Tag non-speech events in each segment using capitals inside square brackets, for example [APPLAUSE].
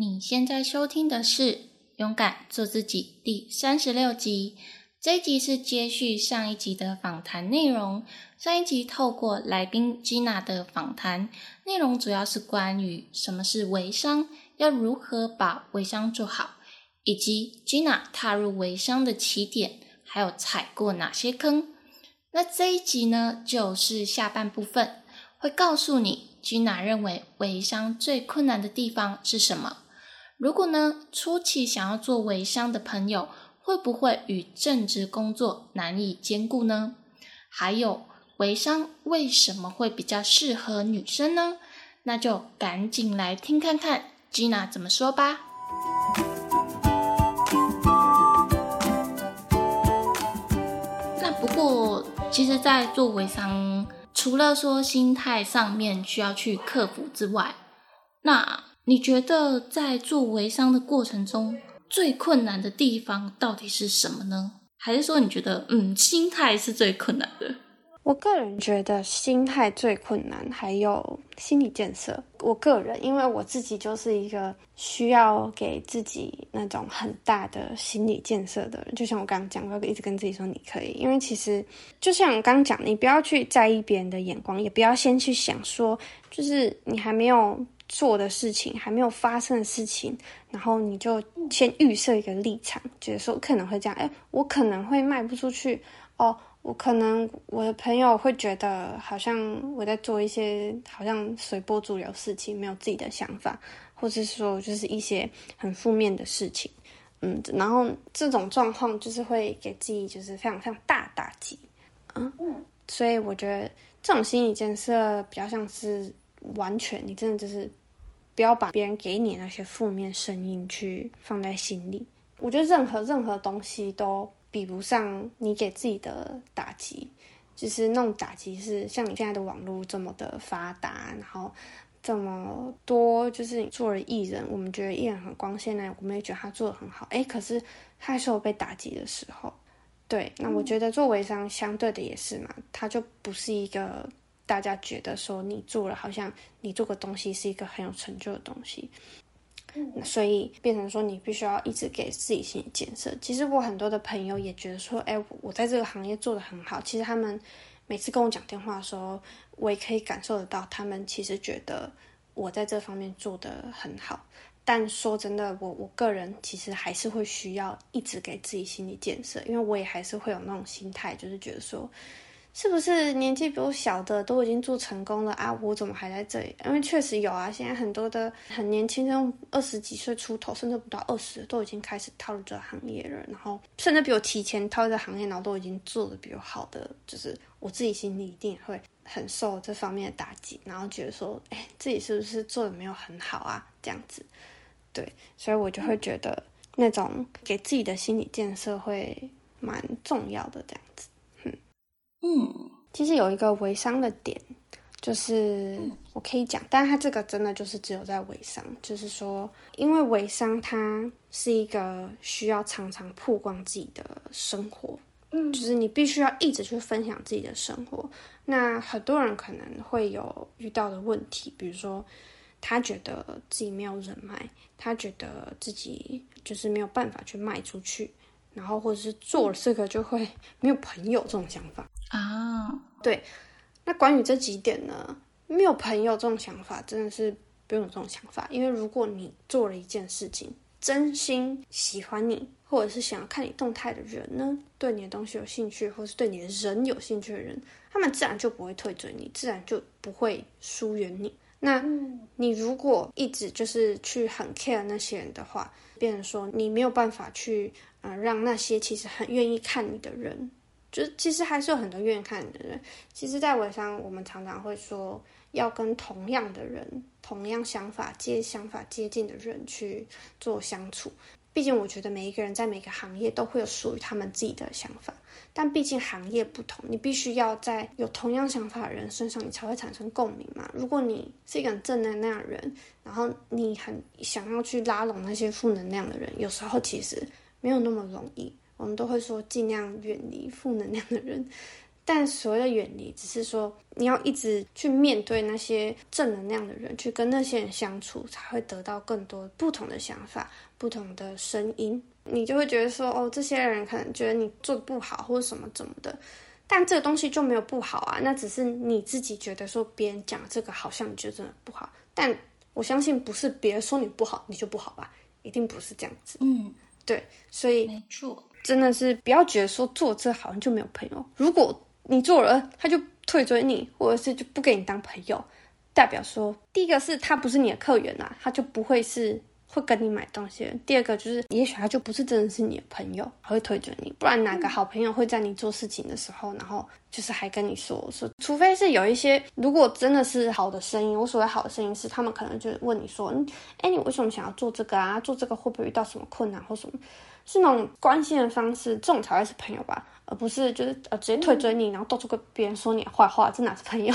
你现在收听的是《勇敢做自己》第三十六集。这一集是接续上一集的访谈内容。上一集透过来宾 Gina 的访谈内容，主要是关于什么是微商，要如何把微商做好，以及 Gina 踏入微商的起点，还有踩过哪些坑。那这一集呢，就是下半部分，会告诉你 Gina 认为微商最困难的地方是什么。如果呢，初期想要做微商的朋友，会不会与正职工作难以兼顾呢？还有，微商为什么会比较适合女生呢？那就赶紧来听看看 Gina 怎么说吧。那不过。其实，在做微商，除了说心态上面需要去克服之外，那你觉得在做微商的过程中，最困难的地方到底是什么呢？还是说你觉得，嗯，心态是最困难的？我个人觉得心态最困难，还有心理建设。我个人，因为我自己就是一个需要给自己那种很大的心理建设的人。就像我刚刚讲，要一直跟自己说你可以。因为其实就像我刚刚讲，你不要去在意别人的眼光，也不要先去想说，就是你还没有做的事情，还没有发生的事情，然后你就先预设一个立场，觉得说可能会这样，哎，我可能会卖不出去哦。我可能我的朋友会觉得好像我在做一些好像随波逐流事情，没有自己的想法，或者是说就是一些很负面的事情，嗯，然后这种状况就是会给自己就是非常非常大打击，嗯，所以我觉得这种心理建设比较像是完全，你真的就是不要把别人给你那些负面声音去放在心里。我觉得任何任何东西都。比不上你给自己的打击，就是那种打击是像你现在的网络这么的发达，然后这么多，就是你做了艺人，我们觉得艺人很光鲜呢，我们也觉得他做的很好，哎，可是他还是有被打击的时候。对，那我觉得做微商相对的也是嘛，他就不是一个大家觉得说你做了好像你做个东西是一个很有成就的东西。所以变成说，你必须要一直给自己心理建设。其实我很多的朋友也觉得说，哎，我在这个行业做的很好。其实他们每次跟我讲电话的时候，我也可以感受得到，他们其实觉得我在这方面做的很好。但说真的，我我个人其实还是会需要一直给自己心理建设，因为我也还是会有那种心态，就是觉得说。是不是年纪比我小的都已经做成功了啊？我怎么还在这里？因为确实有啊，现在很多的很年轻，的二十几岁出头，甚至不到二十，都已经开始踏入这个行业了。然后甚至比我提前踏入这行业，然后都已经做的比我好的，就是我自己心里一定会很受这方面的打击，然后觉得说，哎，自己是不是做的没有很好啊？这样子，对，所以我就会觉得那种给自己的心理建设会蛮重要的，这样子。嗯，其实有一个微商的点，就是我可以讲，但是它这个真的就是只有在微商，就是说，因为微商它是一个需要常常曝光自己的生活，嗯，就是你必须要一直去分享自己的生活。那很多人可能会有遇到的问题，比如说他觉得自己没有人脉，他觉得自己就是没有办法去卖出去，然后或者是做了这个就会没有朋友这种想法。啊，对，那关于这几点呢，没有朋友这种想法，真的是不用有这种想法。因为如果你做了一件事情，真心喜欢你，或者是想要看你动态的人呢，对你的东西有兴趣，或是对你的人有兴趣的人，他们自然就不会退追你，自然就不会疏远你。那你如果一直就是去很 care 那些人的话，变成说你没有办法去呃让那些其实很愿意看你的人。就其实还是有很多愿意看你的人。其实，在微商，我们常常会说要跟同样的人、同样想法、接想法接近的人去做相处。毕竟，我觉得每一个人在每个行业都会有属于他们自己的想法。但毕竟行业不同，你必须要在有同样想法的人身上，你才会产生共鸣嘛。如果你是一个很正能量的人，然后你很想要去拉拢那些负能量的人，有时候其实没有那么容易。我们都会说尽量远离负能量的人，但所谓的远离，只是说你要一直去面对那些正能量的人，去跟那些人相处，才会得到更多不同的想法、不同的声音。你就会觉得说，哦，这些人可能觉得你做的不好，或者什么怎么的。但这个东西就没有不好啊，那只是你自己觉得说别人讲这个好像你觉得真的不好。但我相信不是别人说你不好，你就不好吧？一定不是这样子。嗯，对，所以没错，真的是不要觉得说做这好像就没有朋友。如果你做了，他就退追你，或者是就不给你当朋友，代表说，第一个是他不是你的客源呐，他就不会是会跟你买东西。第二个就是，也许他就不是真的是你的朋友，会退追你。不然哪个好朋友会在你做事情的时候，然后就是还跟你说说？除非是有一些，如果真的是好的声音，我所谓好的声音是，他们可能就问你说，哎，你为什么想要做这个啊？做这个会不会遇到什么困难或什么？是那种关心的方式，这种才会是朋友吧。而不是就是呃直接推追你，然后到处跟别人说你坏话，这哪是朋友？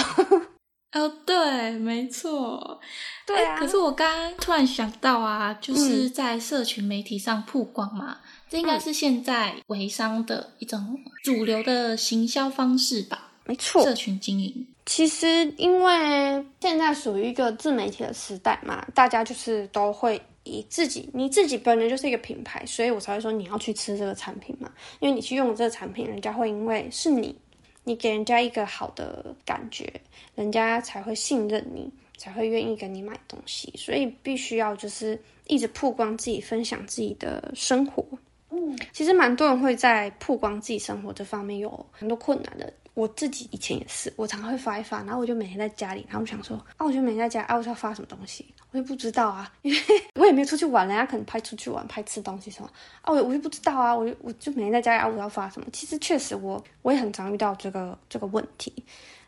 哦，对，没错，对啊。可是我刚刚突然想到啊，就是在社群媒体上曝光嘛，这应该是现在微商的一种主流的行销方式吧？没错，社群经营。其实因为现在属于一个自媒体的时代嘛，大家就是都会。以自己，你自己本人就是一个品牌，所以我才会说你要去吃这个产品嘛，因为你去用这个产品，人家会因为是你，你给人家一个好的感觉，人家才会信任你，才会愿意跟你买东西，所以必须要就是一直曝光自己，分享自己的生活。嗯，其实蛮多人会在曝光自己生活这方面有很多困难的。我自己以前也是，我常常会发一发，然后我就每天在家里，然后想说，啊，我就每天在家，啊，我要发什么东西，我就不知道啊，因为 [LAUGHS] 我也没有出去玩，人家可能拍出去玩，拍吃东西什么，啊，我我就不知道啊，我就我就每天在家里，啊，我要发什么？其实确实，我我也很常遇到这个这个问题。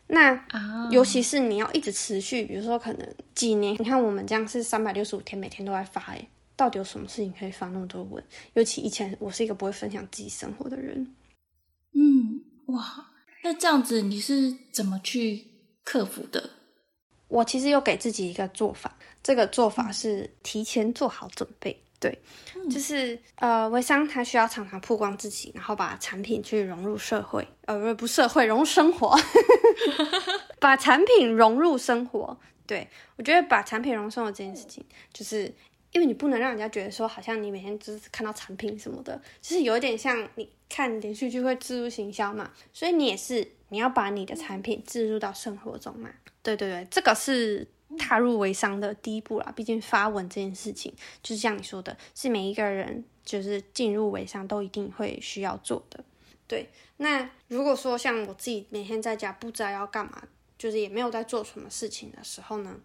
那啊，尤其是你要一直持续，比如说可能几年，你看我们这样是三百六十五天，每天都在发，哎，到底有什么事情可以发那么多文？尤其以前我是一个不会分享自己生活的人，嗯，哇。那这样子你是怎么去克服的？我其实有给自己一个做法，这个做法是提前做好准备。对，就是呃，微商它需要常常曝光自己，然后把产品去融入社会，呃，不不，社会融入生活，[LAUGHS] 把产品融入生活。对我觉得把产品融入生活这件事情，就是。因为你不能让人家觉得说，好像你每天就是看到产品什么的，就是有一点像你看连续剧会植入行销嘛，所以你也是你要把你的产品置入到生活中嘛。对对对，这个是踏入微商的第一步啦。毕竟发文这件事情，就是像你说的，是每一个人就是进入微商都一定会需要做的。对，那如果说像我自己每天在家不知道要干嘛，就是也没有在做什么事情的时候呢？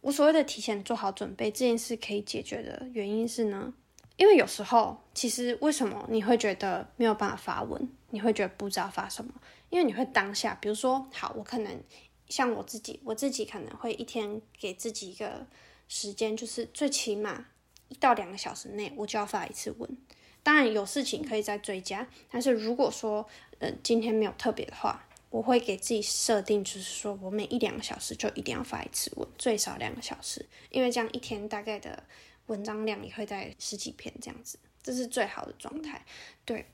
我所谓的提前做好准备这件事可以解决的原因是呢，因为有时候其实为什么你会觉得没有办法发文，你会觉得不知道发什么？因为你会当下，比如说，好，我可能像我自己，我自己可能会一天给自己一个时间，就是最起码一到两个小时内我就要发一次文。当然有事情可以再追加，但是如果说，呃，今天没有特别的话。我会给自己设定，就是说我每一两个小时就一定要发一次文，最少两个小时，因为这样一天大概的文章量也会在十几篇这样子，这是最好的状态。对，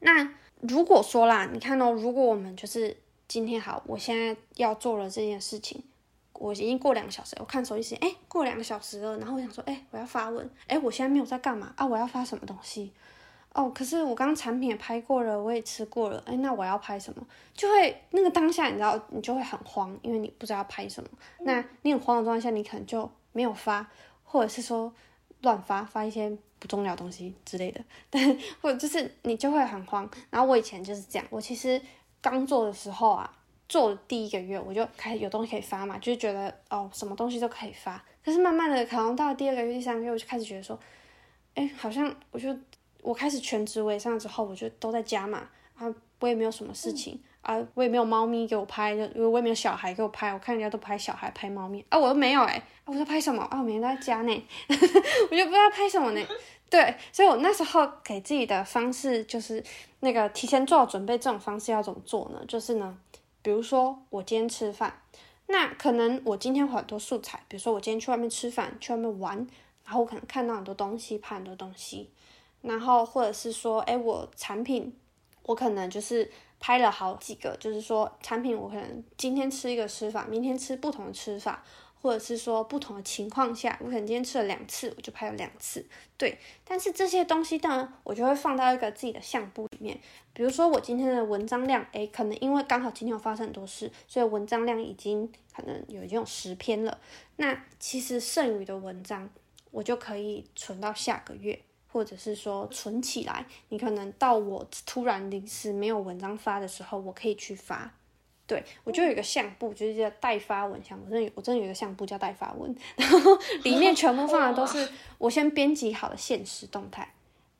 那如果说啦，你看哦，如果我们就是今天好，我现在要做了这件事情，我已经过两个小时，我看手机时间，哎，过两个小时了，然后我想说，哎，我要发文，哎，我现在没有在干嘛啊？我要发什么东西？哦，可是我刚产品也拍过了，我也吃过了，哎，那我要拍什么？就会那个当下，你知道，你就会很慌，因为你不知道拍什么。那你很慌的状态下，你可能就没有发，或者是说乱发，发一些不重要东西之类的。[LAUGHS] 但或者就是你就会很慌。然后我以前就是这样，我其实刚做的时候啊，做的第一个月我就开始有东西可以发嘛，就是觉得哦，什么东西都可以发。可是慢慢的，可能到了第二个月、第三个月，我就开始觉得说，哎，好像我就。我开始全职微商之后，我就都在家嘛，啊，我也没有什么事情啊，我也没有猫咪给我拍，因为我也没有小孩给我拍，我看人家都拍小孩拍猫咪，啊，我又没有哎，我在拍什么啊？我每天都在家呢，[LAUGHS] 我就不知道拍什么呢。[LAUGHS] 对，所以我那时候给自己的方式就是那个提前做好准备，这种方式要怎么做呢？就是呢，比如说我今天吃饭，那可能我今天很多素材，比如说我今天去外面吃饭，去外面玩，然后我可能看到很多东西，拍很多东西。然后或者是说，哎，我产品我可能就是拍了好几个，就是说产品我可能今天吃一个吃法，明天吃不同的吃法。或者是说不同的情况下，我可能今天吃了两次，我就拍了两次，对。但是这些东西当然我就会放到一个自己的相簿里面。比如说我今天的文章量，诶，可能因为刚好今天有发生很多事，所以文章量已经可能有已经有十篇了。那其实剩余的文章，我就可以存到下个月，或者是说存起来。你可能到我突然临时没有文章发的时候，我可以去发。对，我就有一个相簿，就是叫待发文相。我真的，我真的有一个相簿叫待发文，然后 [LAUGHS] 里面全部放的都是我先编辑好的现实动态。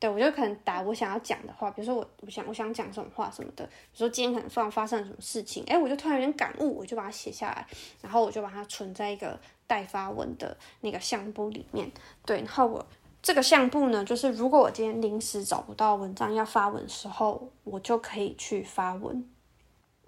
对，我就可能打我想要讲的话，比如说我我想我想讲什么话什么的，比如说今天可能发发生了什么事情，哎，我就突然有点感悟，我就把它写下来，然后我就把它存在一个待发文的那个相簿里面。对，然后我这个相簿呢，就是如果我今天临时找不到文章要发文的时候，我就可以去发文。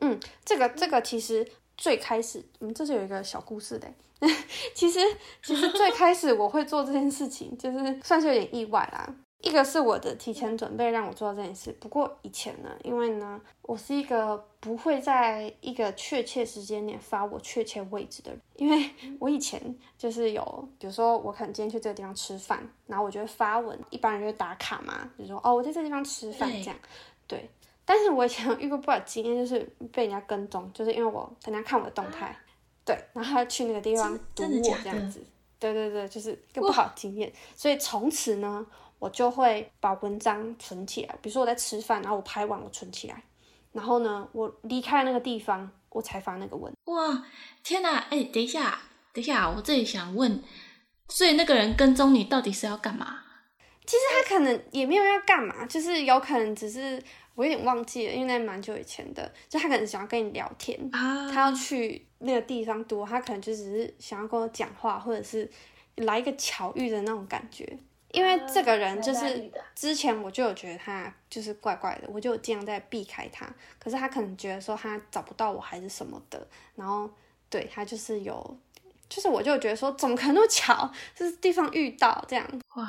嗯，这个这个其实最开始，嗯，这是有一个小故事的。[LAUGHS] 其实其实最开始我会做这件事情，就是算是有点意外啦。一个是我的提前准备让我做这件事，不过以前呢，因为呢，我是一个不会在一个确切时间点发我确切位置的人，因为我以前就是有，比如说我可能今天去这个地方吃饭，然后我就会发文，一般人就会打卡嘛，就说哦我在这地方吃饭这样，对。但是我以前遇过不少经验，就是被人家跟踪，就是因为我人家看我的动态，对，然后他去那个地方堵我这样子，对对对，就是一个不好经验。所以从此呢，我就会把文章存起来，比如说我在吃饭，然后我拍完我存起来，然后呢，我离开那个地方，我才发那个文。哇，天哪！哎，等一下，等一下，我这里想问，所以那个人跟踪你到底是要干嘛？其实他可能也没有要干嘛，就是有可能只是。我有点忘记了，因为那蛮久以前的，就他可能想要跟你聊天，啊他要去那个地方多，他可能就只是想要跟我讲话，或者是来一个巧遇的那种感觉。因为这个人就是之前我就有觉得他就是怪怪的，我就尽量在避开他。可是他可能觉得说他找不到我还是什么的，然后对他就是有，就是我就觉得说怎么可能那么巧，就是地方遇到这样。哇，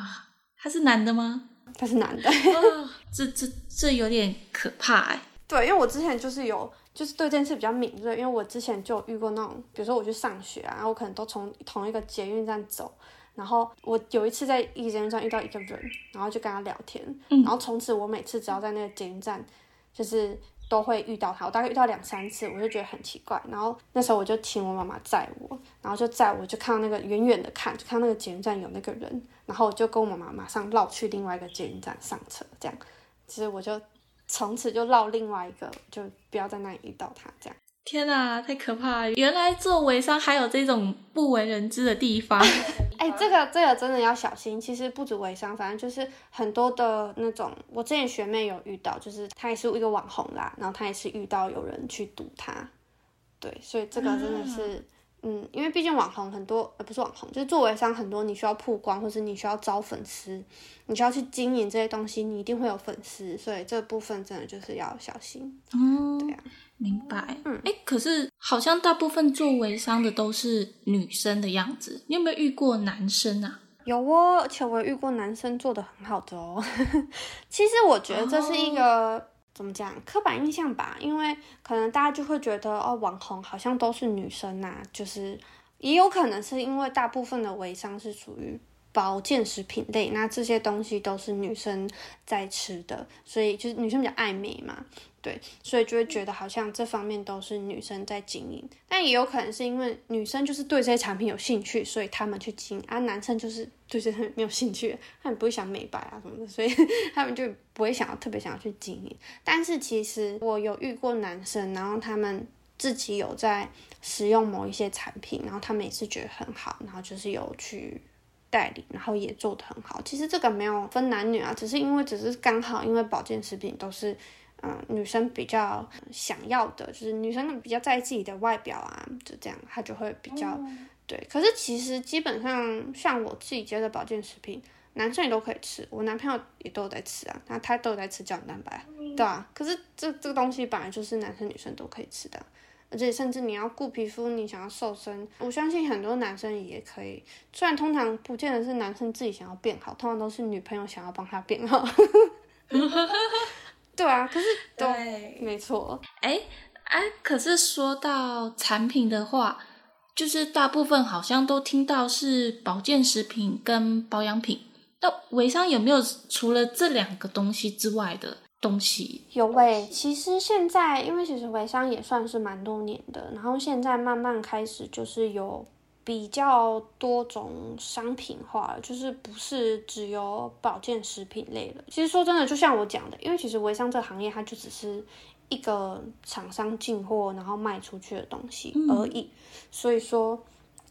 他是男的吗？他是男的，[LAUGHS] 这这这有点可怕哎。对，因为我之前就是有，就是对这件事比较敏锐，因为我之前就遇过那种，比如说我去上学啊，然后我可能都从同一个捷运站走，然后我有一次在一个捷运站遇到一个人，然后就跟他聊天，然后从此我每次只要在那个捷运站，就是。都会遇到他，我大概遇到两三次，我就觉得很奇怪。然后那时候我就请我妈妈载我，然后就载我就看到那个远远的看，就看到那个捷运站有那个人，然后我就跟我妈妈马上绕去另外一个捷运站上车，这样，其实我就从此就绕另外一个，就不要在那里遇到他，这样。天哪，太可怕了！原来做微商还有这种不为人知的地方。[LAUGHS] 哎，这个这个真的要小心。其实不止微商，反正就是很多的那种。我之前学妹有遇到，就是她也是一个网红啦，然后她也是遇到有人去赌她。对，所以这个真的是，因为毕竟网红很多，呃，不是网红，就是做微商很多，你需要曝光，或是你需要招粉丝，你需要去经营这些东西，你一定会有粉丝，所以这部分真的就是要小心。哦，对呀。明白，嗯，哎，可是好像大部分做微商的都是女生的样子，你有没有遇过男生啊？有哦，而且我遇过男生做的很好的哦。[LAUGHS] 其实我觉得这是一个怎么讲刻板印象吧，因为可能大家就会觉得哦，网红好像都是女生呐，就是也有可能是因为大部分的微商是属于。保健食品类，那这些东西都是女生在吃的，所以就是女生比较爱美嘛，对，所以就会觉得好像这方面都是女生在经营，但也有可能是因为女生就是对这些产品有兴趣，所以他们去经营，而男生就是对这些没有兴趣，他们不会想美白啊什么的，所以 [LAUGHS] 他们就不会想要特别想要去经营。但是其实我有遇过男生，然后他们自己有在使用某一些产品，然后他们也是觉得很好，然后就是有去。代理，然后也做得很好。其实这个没有分男女啊，只是因为只是刚好，因为保健食品都是，嗯，女生比较想要的，就是女生比较在意自己的外表啊，就这样，她就会比较对。可是其实基本上像我自己接的保健食品，男生也都可以吃，我男朋友也都有在吃啊，那他都有在吃胶原蛋白，对啊。可是这这个东西本来就是男生女生都可以吃的。而且甚至你要顾皮肤，你想要瘦身，我相信很多男生也可以。虽然通常不见得是男生自己想要变好，通常都是女朋友想要帮他变好。[LAUGHS] 对啊，可是对，没错。哎哎，可是说到产品的话，就是大部分好像都听到是保健食品跟保养品。那微商有没有除了这两个东西之外的东西？有喂，其实现在因为其实微商也算是蛮多年的，然后现在慢慢开始就是有。比较多种商品化了，就是不是只有保健食品类的。其实说真的，就像我讲的，因为其实微商这个行业，它就只是一个厂商进货然后卖出去的东西而已。所以说，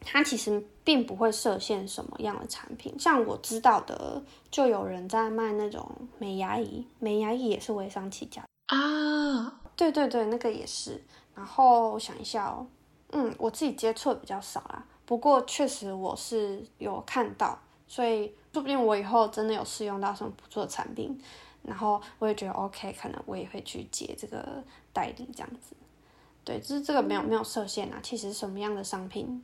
它其实并不会设限什么样的产品。像我知道的，就有人在卖那种美牙仪，美牙仪也是微商起家啊。对对对，那个也是。然后我想一下哦，嗯，我自己接触的比较少啦。不过确实我是有看到，所以说不定我以后真的有试用到什么不错的产品，然后我也觉得 OK，可能我也会去接这个代理这样子。对，就是这个没有没有设限啊。其实什么样的商品，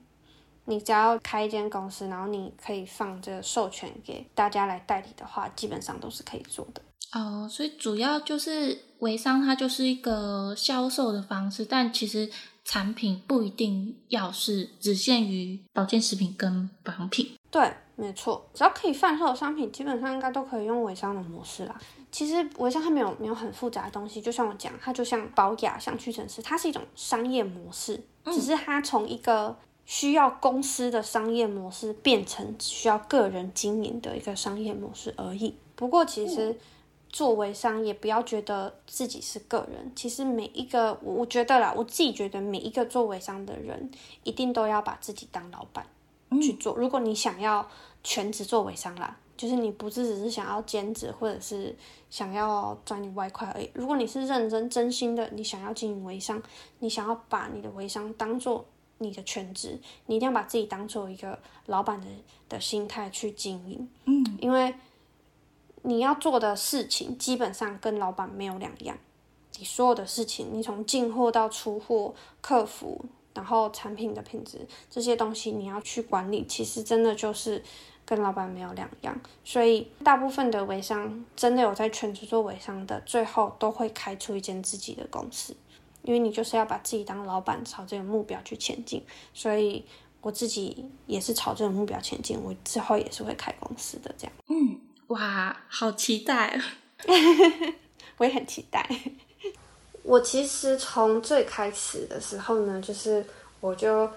你只要开一间公司，然后你可以放这个授权给大家来代理的话，基本上都是可以做的。哦，所以主要就是微商，它就是一个销售的方式，但其实。产品不一定要是只限于保健食品跟保养品。对，没错，只要可以贩售的商品，基本上应该都可以用微商的模式啦。其实微商它没有没有很复杂的东西，就像我讲，它就像保雅，像屈臣氏，它是一种商业模式，只是它从一个需要公司的商业模式变成需要个人经营的一个商业模式而已。不过其实。做微商也不要觉得自己是个人，其实每一个我我觉得啦，我自己觉得每一个做微商的人一定都要把自己当老板去做。如果你想要全职做微商啦，就是你不是只是想要兼职或者是想要赚你外快而已。如果你是认真真心的，你想要经营微商，你想要把你的微商当做你的全职，你一定要把自己当做一个老板的的心态去经营。嗯，因为。你要做的事情基本上跟老板没有两样，你所有的事情，你从进货到出货、客服，然后产品的品质这些东西，你要去管理，其实真的就是跟老板没有两样。所以大部分的微商真的有在全职做微商的，最后都会开出一间自己的公司，因为你就是要把自己当老板，朝这个目标去前进。所以我自己也是朝这个目标前进，我之后也是会开公司的这样。嗯。哇，好期待！[LAUGHS] 我也很期待。[LAUGHS] 我其实从最开始的时候呢，就是我就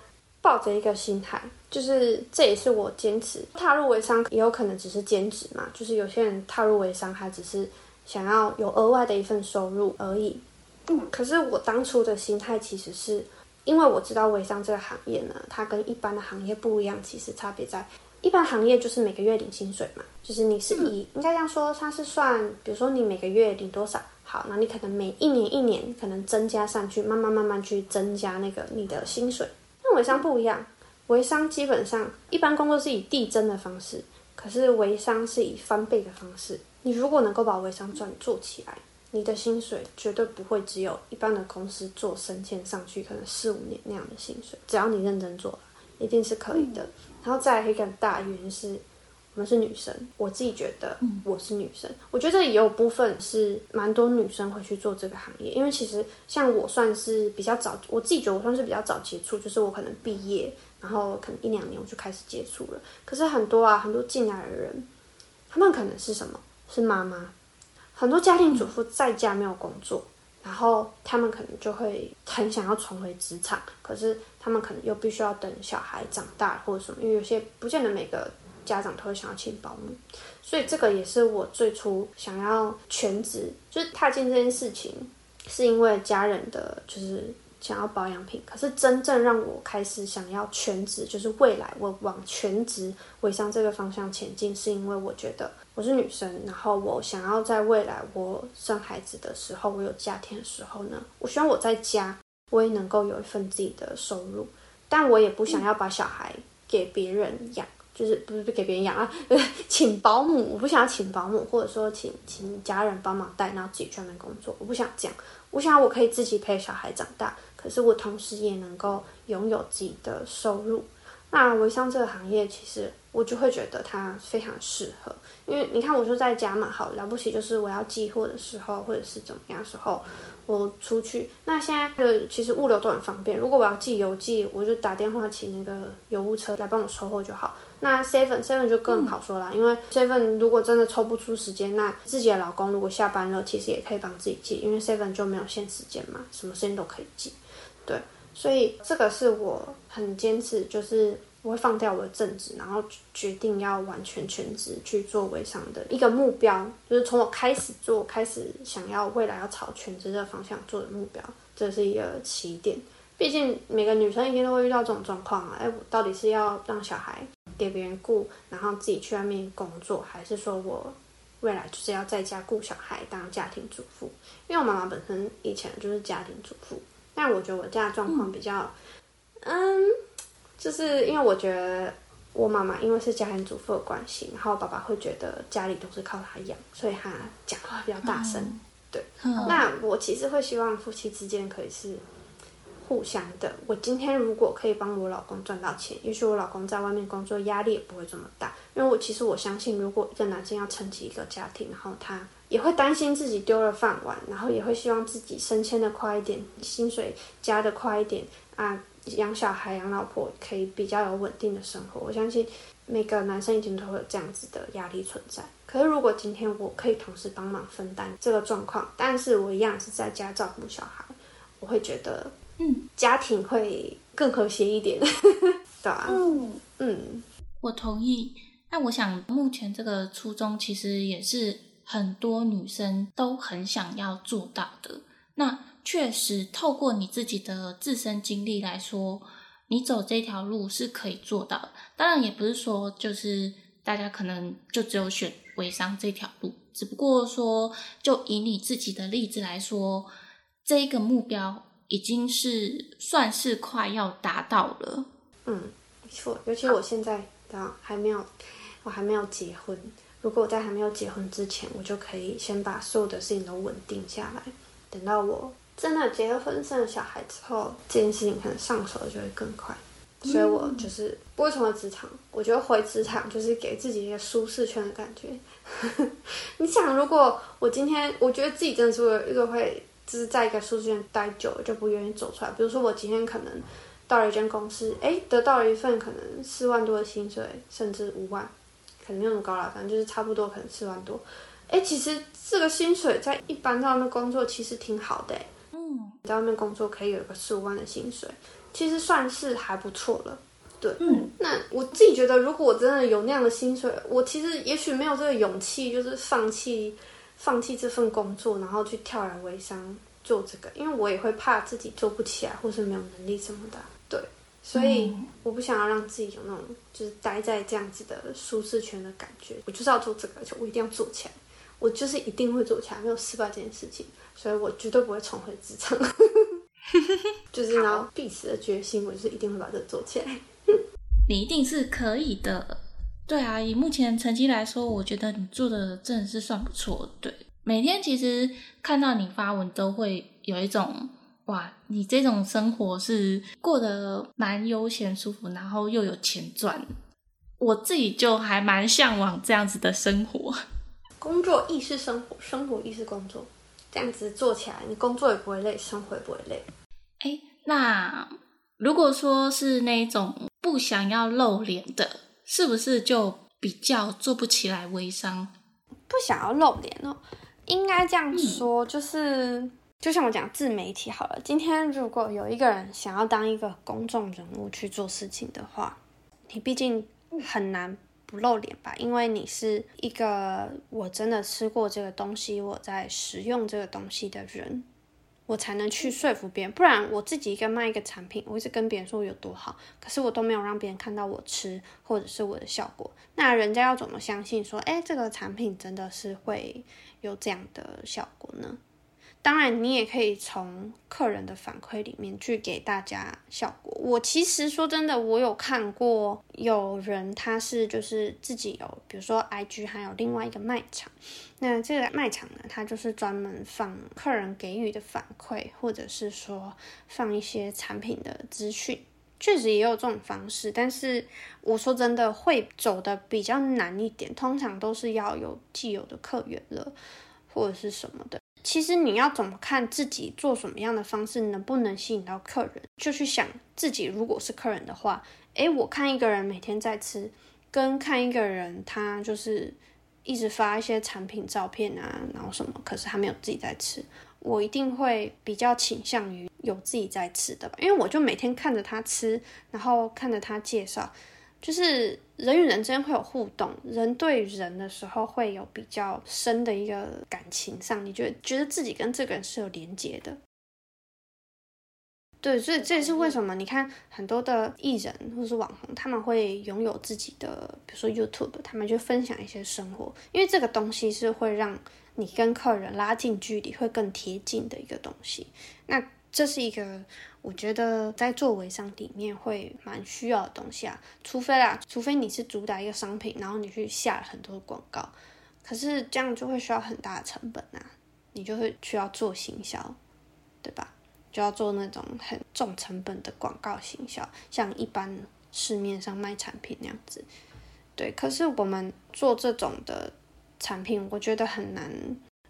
抱着一个心态，就是这也是我坚持踏入微商，也有可能只是兼职嘛。就是有些人踏入微商，他只是想要有额外的一份收入而已。嗯，可是我当初的心态其实是因为我知道微商这个行业呢，它跟一般的行业不一样，其实差别在。一般行业就是每个月领薪水嘛，就是你是以应该这样说，它是算，比如说你每个月领多少，好，那你可能每一年一年可能增加上去，慢慢慢慢去增加那个你的薪水。那微商不一样，微商基本上一般工作是以递增的方式，可是微商是以翻倍的方式。你如果能够把微商赚做起来，你的薪水绝对不会只有一般的公司做升迁上去，可能四五年那样的薪水，只要你认真做，一定是可以的。然后再一个大原因是，我们是女生。我自己觉得我是女生，我觉得也有部分是蛮多女生会去做这个行业。因为其实像我算是比较早，我自己觉得我算是比较早接触，就是我可能毕业，然后可能一两年我就开始接触了。可是很多啊，很多进来的人，他们可能是什么？是妈妈，很多家庭主妇在家没有工作。然后他们可能就会很想要重回职场，可是他们可能又必须要等小孩长大或者什么，因为有些不见得每个家长都会想要请保姆，所以这个也是我最初想要全职，就是踏进这件事情，是因为家人的就是。想要保养品，可是真正让我开始想要全职，就是未来我往全职微商这个方向前进，是因为我觉得我是女生，然后我想要在未来我生孩子的时候，我有家庭的时候呢，我希望我在家我也能够有一份自己的收入，但我也不想要把小孩给别人养，就是不是给别人养啊，[LAUGHS] 请保姆，我不想要请保姆，或者说请请家人帮忙带，然后自己专门工作，我不想这样，我想我可以自己陪小孩长大。可是我同时也能够拥有自己的收入。那微商这个行业，其实我就会觉得它非常适合，因为你看，我就在家嘛，好了不起，就是我要寄货的时候，或者是怎么样时候，我出去。那现在的其实物流都很方便，如果我要寄邮寄，我就打电话请那个邮务车来帮我收货就好。那 seven seven 就更好说了，因为 seven 如果真的抽不出时间，那自己的老公如果下班了，其实也可以帮自己寄，因为 seven 就没有限时间嘛，什么时间都可以寄。对，所以这个是我很坚持，就是我会放掉我的正职，然后决定要完全全职去做微商的一个目标，就是从我开始做，开始想要未来要朝全职的方向做的目标，这是一个起点。毕竟每个女生一定都会遇到这种状况啊，哎，我到底是要让小孩？给别人雇，然后自己去外面工作，还是说我未来就是要在家顾小孩当家庭主妇？因为我妈妈本身以前就是家庭主妇，但我觉得我家状况比较，嗯，就是因为我觉得我妈妈因为是家庭主妇的关系，然后爸爸会觉得家里都是靠他养，所以他讲话比较大声。对，那我其实会希望夫妻之间可以是。互相的，我今天如果可以帮我老公赚到钱，也许我老公在外面工作压力也不会这么大。因为我其实我相信，如果一个男生要撑起一个家庭，然后他也会担心自己丢了饭碗，然后也会希望自己升迁的快一点，薪水加的快一点啊，养小孩、养老婆可以比较有稳定的生活。我相信每个男生一定都会有这样子的压力存在。可是如果今天我可以同时帮忙分担这个状况，但是我一样是在家照顾小孩，我会觉得。嗯，家庭会更和谐一点，对吧？嗯嗯，我同意。那我想，目前这个初衷其实也是很多女生都很想要做到的。那确实，透过你自己的自身经历来说，你走这条路是可以做到的。当然，也不是说就是大家可能就只有选微商这条路，只不过说，就以你自己的例子来说，这一个目标。已经是算是快要达到了，嗯，没错。尤其我现在啊还没有，我还没有结婚。如果我在还没有结婚之前，我就可以先把所有的事情都稳定下来。等到我真的结了婚、生了小孩之后，这件事情可能上手就会更快。所以我就是不会从职场。我觉得回职场就是给自己一个舒适圈的感觉。[LAUGHS] 你想，如果我今天，我觉得自己真的是一个会。就是在一个舒适圈待久了就不愿意走出来。比如说我今天可能到了一间公司，哎，得到了一份可能四万多的薪水，甚至五万，可能没有那么高了，反正就是差不多可能四万多。哎，其实这个薪水在一般在外面工作其实挺好的，嗯，在外面工作可以有个四五万的薪水，其实算是还不错了。对，嗯，那我自己觉得，如果我真的有那样的薪水，我其实也许没有这个勇气，就是放弃。放弃这份工作，然后去跳来微商做这个，因为我也会怕自己做不起来，或是没有能力什么的。对，所以我不想要让自己有那种就是待在这样子的舒适圈的感觉。我就是要做这个，而且我一定要做起来，我就是一定会做起来，没有失败这件事情，所以我绝对不会重回职场。[LAUGHS] 就是然后必死的决心，我就是一定会把这做起来。你一定是可以的。对啊，以目前成绩来说，我觉得你做的真的是算不错。对，每天其实看到你发文，都会有一种哇，你这种生活是过得蛮悠闲舒服，然后又有钱赚。我自己就还蛮向往这样子的生活。[LAUGHS] 工作亦是生活，生活亦是工作，这样子做起来，你工作也不会累，生活也不会累。哎，那如果说是那种不想要露脸的。是不是就比较做不起来微商？不想要露脸哦，应该这样说，就是就像我讲自媒体好了。今天如果有一个人想要当一个公众人物去做事情的话，你毕竟很难不露脸吧？因为你是一个我真的吃过这个东西，我在食用这个东西的人。我才能去说服别人，不然我自己一个卖一个产品，我一直跟别人说有多好，可是我都没有让别人看到我吃或者是我的效果，那人家要怎么相信说，哎，这个产品真的是会有这样的效果呢？当然，你也可以从客人的反馈里面去给大家效果。我其实说真的，我有看过有人他是就是自己有，比如说 IG 还有另外一个卖场，那这个卖场呢，它就是专门放客人给予的反馈，或者是说放一些产品的资讯。确实也有这种方式，但是我说真的，会走的比较难一点，通常都是要有既有的客源了，或者是什么的。其实你要怎么看自己做什么样的方式能不能吸引到客人，就去想自己如果是客人的话，诶，我看一个人每天在吃，跟看一个人他就是一直发一些产品照片啊，然后什么，可是他没有自己在吃，我一定会比较倾向于有自己在吃的吧，因为我就每天看着他吃，然后看着他介绍。就是人与人之间会有互动，人对人的时候会有比较深的一个感情上，你觉得觉得自己跟这个人是有连接的。对，所以这也是为什么你看很多的艺人或是网红，他们会拥有自己的，比如说 YouTube，他们就分享一些生活，因为这个东西是会让你跟客人拉近距离，会更贴近的一个东西。那这是一个。我觉得在做微商里面会蛮需要的东西啊，除非啦，除非你是主打一个商品，然后你去下了很多广告，可是这样就会需要很大的成本啊，你就会需要做行销，对吧？就要做那种很重成本的广告行销，像一般市面上卖产品那样子，对。可是我们做这种的产品，我觉得很难，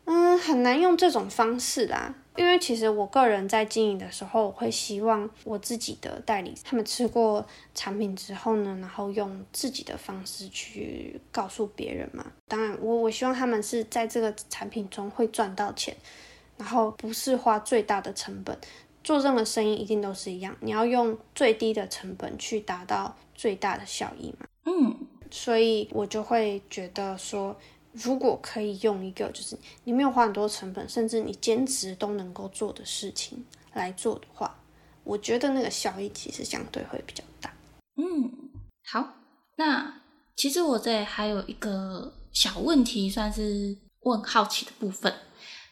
嗯，很难用这种方式啦。因为其实我个人在经营的时候，我会希望我自己的代理他们吃过产品之后呢，然后用自己的方式去告诉别人嘛。当然，我我希望他们是在这个产品中会赚到钱，然后不是花最大的成本。做任何生意一定都是一样，你要用最低的成本去达到最大的效益嘛。嗯，所以我就会觉得说。如果可以用一个就是你没有花很多成本，甚至你兼职都能够做的事情来做的话，我觉得那个效益其实相对会比较大。嗯，好，那其实我这还有一个小问题，算是问好奇的部分，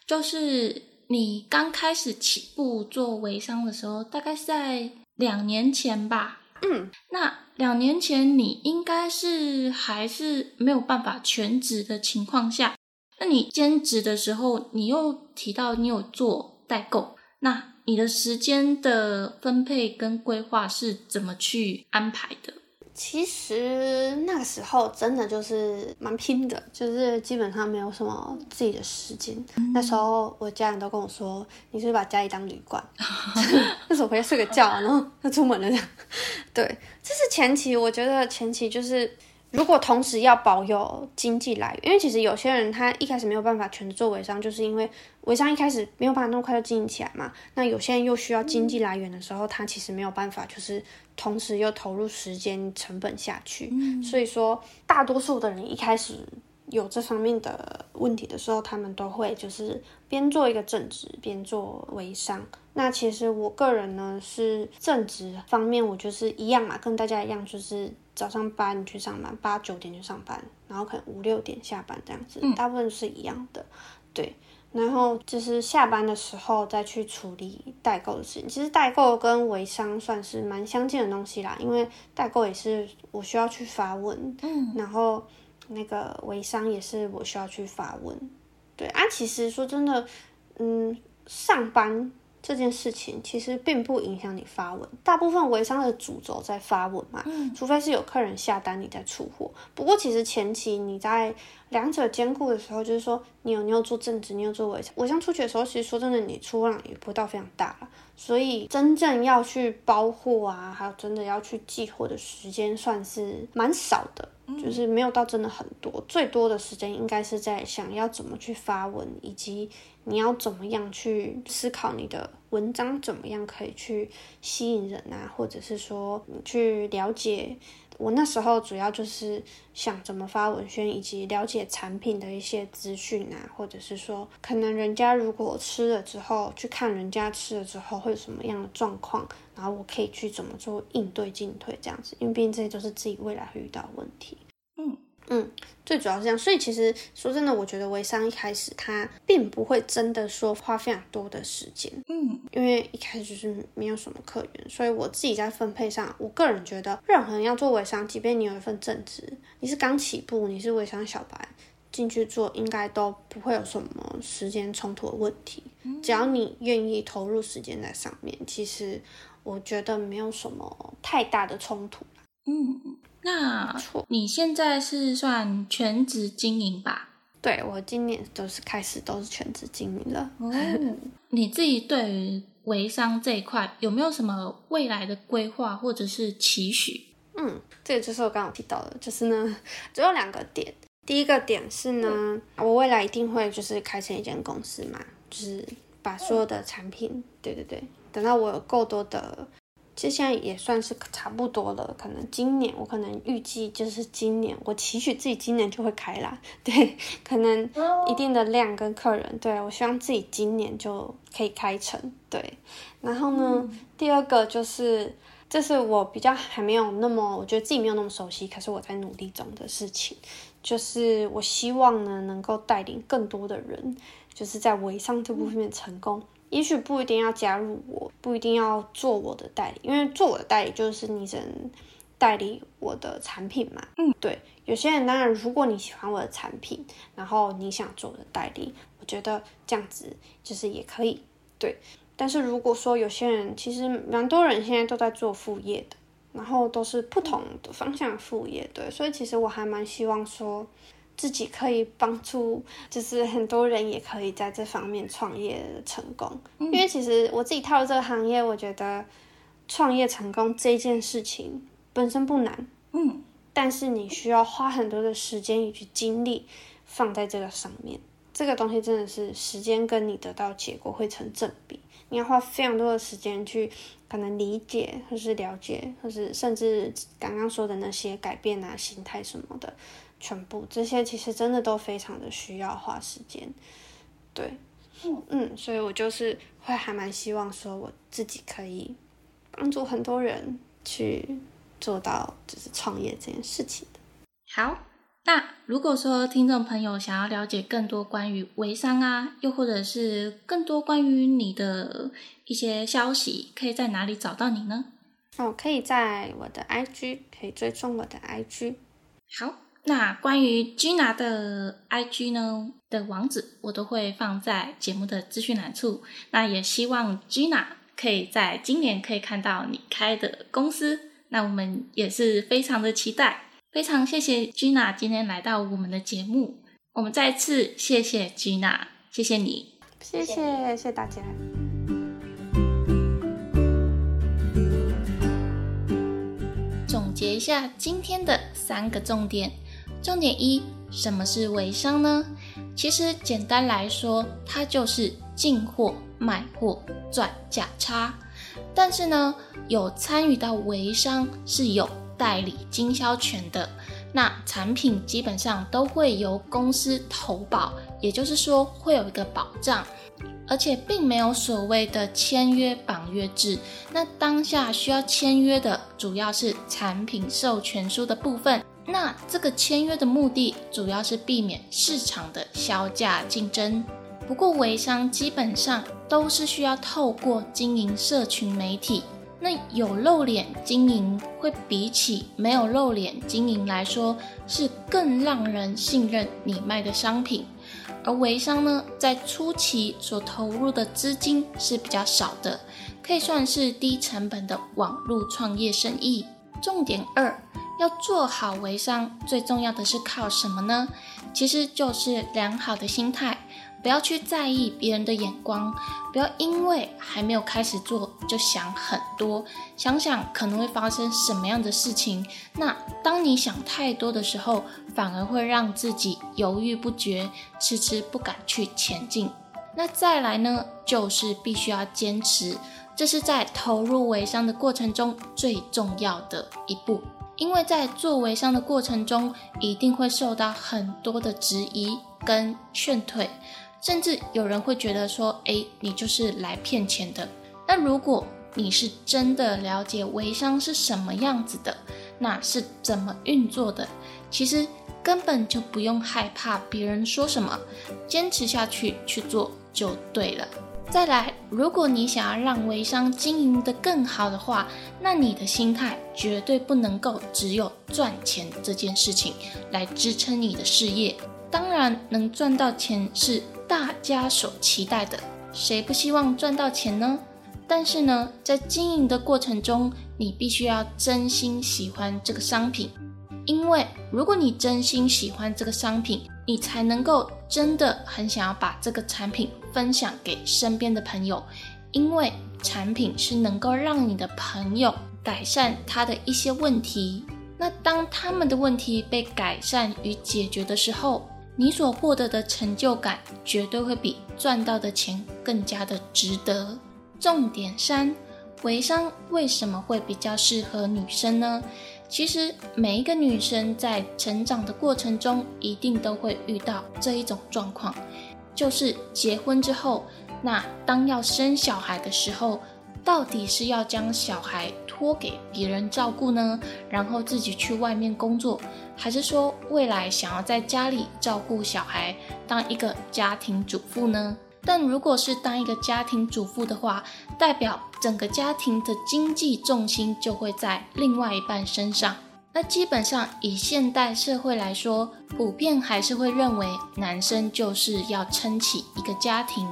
就是你刚开始起步做微商的时候，大概是在两年前吧？嗯，那两年前你应该是还是没有办法全职的情况下，那你兼职的时候，你又提到你有做代购，那你的时间的分配跟规划是怎么去安排的？其实那个时候真的就是蛮拼的，就是基本上没有什么自己的时间。那时候我家人都跟我说：“你是不是把家里当旅馆？” [LAUGHS] 那时候回家睡个觉，然后就出门了。[LAUGHS] 对，这是前期。我觉得前期就是。如果同时要保有经济来源，因为其实有些人他一开始没有办法全职做微商，就是因为微商一开始没有办法那么快就经营起来嘛。那有些人又需要经济来源的时候，他其实没有办法，就是同时又投入时间成本下去。所以说，大多数的人一开始有这方面的问题的时候，他们都会就是边做一个正职，边做微商。那其实我个人呢是正职方面，我就是一样嘛，跟大家一样，就是早上八点去上班，八九点去上班，然后可能五六点下班这样子，大部分是一样的，对。然后就是下班的时候再去处理代购的事情。其实代购跟微商算是蛮相近的东西啦，因为代购也是我需要去发问，嗯，然后那个微商也是我需要去发问，对啊。其实说真的，嗯，上班。这件事情其实并不影响你发文，大部分微商的主轴在发文嘛，除非是有客人下单你在出货。不过其实前期你在两者兼顾的时候，就是说你有你有做正职，你有做微商。微商出去的时候，其实说真的，你出货量也不到非常大所以真正要去包货啊，还有真的要去寄货的时间算是蛮少的，就是没有到真的很多。最多的时间应该是在想要怎么去发文，以及。你要怎么样去思考你的文章？怎么样可以去吸引人啊？或者是说，你去了解我那时候主要就是想怎么发文宣，以及了解产品的一些资讯啊，或者是说，可能人家如果吃了之后，去看人家吃了之后会有什么样的状况，然后我可以去怎么做应对进退这样子，因为毕竟这些都是自己未来会遇到的问题。嗯。嗯，最主要是这样，所以其实说真的，我觉得微商一开始他并不会真的说花非常多的时间，嗯，因为一开始就是没有什么客源，所以我自己在分配上，我个人觉得，任何人要做微商，即便你有一份正职，你是刚起步，你是微商小白，进去做，应该都不会有什么时间冲突的问题。只要你愿意投入时间在上面，其实我觉得没有什么太大的冲突。嗯，那你现在是算全职经营吧？对我今年都是开始都是全职经营了。哦，[LAUGHS] 你自己对于微商这一块有没有什么未来的规划或者是期许？嗯，这个就是我刚刚提到的，就是呢，[LAUGHS] 只有两个点。第一个点是呢，我未来一定会就是开成一间公司嘛，就是把所有的产品，对对对，等到我有够多的。其实现在也算是差不多了，可能今年我可能预计就是今年，我期许自己今年就会开啦。[LAUGHS] 对，可能一定的量跟客人，对我希望自己今年就可以开成。对，然后呢，第二个就是，这是我比较还没有那么，我觉得自己没有那么熟悉，可是我在努力中的事情，就是我希望呢能够带领更多的人，就是在微商这部分成功。也许不一定要加入我，不一定要做我的代理，因为做我的代理就是你只能代理我的产品嘛。嗯，对。有些人当然，如果你喜欢我的产品，然后你想做我的代理，我觉得这样子就是也可以。对。但是如果说有些人，其实蛮多人现在都在做副业的，然后都是不同的方向副业，对。所以其实我还蛮希望说。自己可以帮助，就是很多人也可以在这方面创业成功。因为其实我自己踏入这个行业，我觉得创业成功这件事情本身不难，嗯，但是你需要花很多的时间以及精力放在这个上面。这个东西真的是时间跟你得到结果会成正比，你要花非常多的时间去可能理解，或是了解，或是甚至刚刚说的那些改变啊、心态什么的。全部这些其实真的都非常的需要花时间，对，嗯，所以我就是会还蛮希望说我自己可以帮助很多人去做到就是创业这件事情的。好，那如果说听众朋友想要了解更多关于微商啊，又或者是更多关于你的一些消息，可以在哪里找到你呢？哦，可以在我的 IG，可以追踪我的 IG。好。那关于 Gina 的 IG 呢的网址，我都会放在节目的资讯栏处。那也希望 Gina 可以在今年可以看到你开的公司。那我们也是非常的期待，非常谢谢 Gina 今天来到我们的节目。我们再次谢谢 Gina，谢谢你，谢谢谢谢大家。总结一下今天的三个重点。重点一，什么是微商呢？其实简单来说，它就是进货、卖货、赚价差。但是呢，有参与到微商是有代理经销权的，那产品基本上都会由公司投保，也就是说会有一个保障，而且并没有所谓的签约绑约制。那当下需要签约的主要是产品授权书的部分。那这个签约的目的主要是避免市场的销价竞争。不过微商基本上都是需要透过经营社群媒体，那有露脸经营会比起没有露脸经营来说，是更让人信任你卖的商品。而微商呢，在初期所投入的资金是比较少的，可以算是低成本的网络创业生意。重点二。要做好微商，最重要的是靠什么呢？其实就是良好的心态，不要去在意别人的眼光，不要因为还没有开始做就想很多，想想可能会发生什么样的事情。那当你想太多的时候，反而会让自己犹豫不决，迟迟不敢去前进。那再来呢，就是必须要坚持，这是在投入微商的过程中最重要的一步。因为在做微商的过程中，一定会受到很多的质疑跟劝退，甚至有人会觉得说：“哎，你就是来骗钱的。”那如果你是真的了解微商是什么样子的，那是怎么运作的，其实根本就不用害怕别人说什么，坚持下去去做就对了。再来，如果你想要让微商经营的更好的话，那你的心态绝对不能够只有赚钱这件事情来支撑你的事业。当然能赚到钱是大家所期待的，谁不希望赚到钱呢？但是呢，在经营的过程中，你必须要真心喜欢这个商品，因为如果你真心喜欢这个商品，你才能够真的很想要把这个产品分享给身边的朋友，因为产品是能够让你的朋友改善他的一些问题。那当他们的问题被改善与解决的时候，你所获得的成就感绝对会比赚到的钱更加的值得。重点三，微商为什么会比较适合女生呢？其实每一个女生在成长的过程中，一定都会遇到这一种状况，就是结婚之后，那当要生小孩的时候，到底是要将小孩托给别人照顾呢，然后自己去外面工作，还是说未来想要在家里照顾小孩，当一个家庭主妇呢？但如果是当一个家庭主妇的话，代表整个家庭的经济重心就会在另外一半身上。那基本上以现代社会来说，普遍还是会认为男生就是要撑起一个家庭。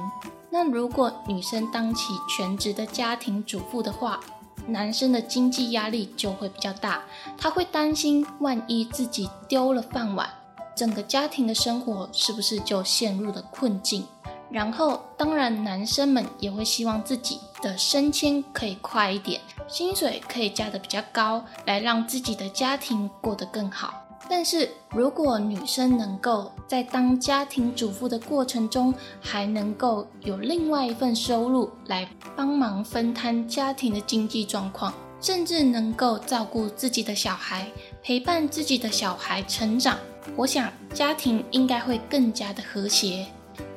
那如果女生当起全职的家庭主妇的话，男生的经济压力就会比较大，他会担心万一自己丢了饭碗，整个家庭的生活是不是就陷入了困境？然后，当然，男生们也会希望自己的升迁可以快一点，薪水可以加的比较高，来让自己的家庭过得更好。但是如果女生能够在当家庭主妇的过程中，还能够有另外一份收入来帮忙分摊家庭的经济状况，甚至能够照顾自己的小孩，陪伴自己的小孩成长，我想家庭应该会更加的和谐。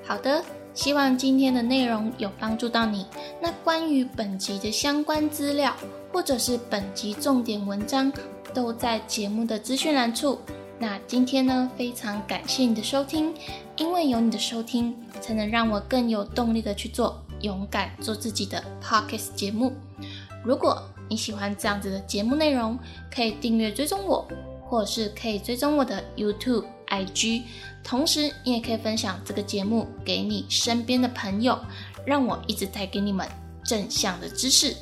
好的。希望今天的内容有帮助到你。那关于本集的相关资料，或者是本集重点文章，都在节目的资讯栏处。那今天呢，非常感谢你的收听，因为有你的收听，才能让我更有动力的去做勇敢做自己的 podcast 节目。如果你喜欢这样子的节目内容，可以订阅追踪我，或者是可以追踪我的 YouTube。IG，同时你也可以分享这个节目给你身边的朋友，让我一直带给你们正向的知识，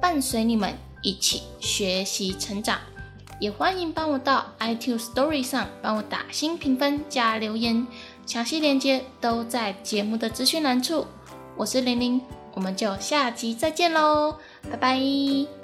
伴随你们一起学习成长。也欢迎帮我到 iTunes Story 上帮我打新评分加留言，详细链接都在节目的资讯栏处。我是玲玲，我们就下集再见喽，拜拜。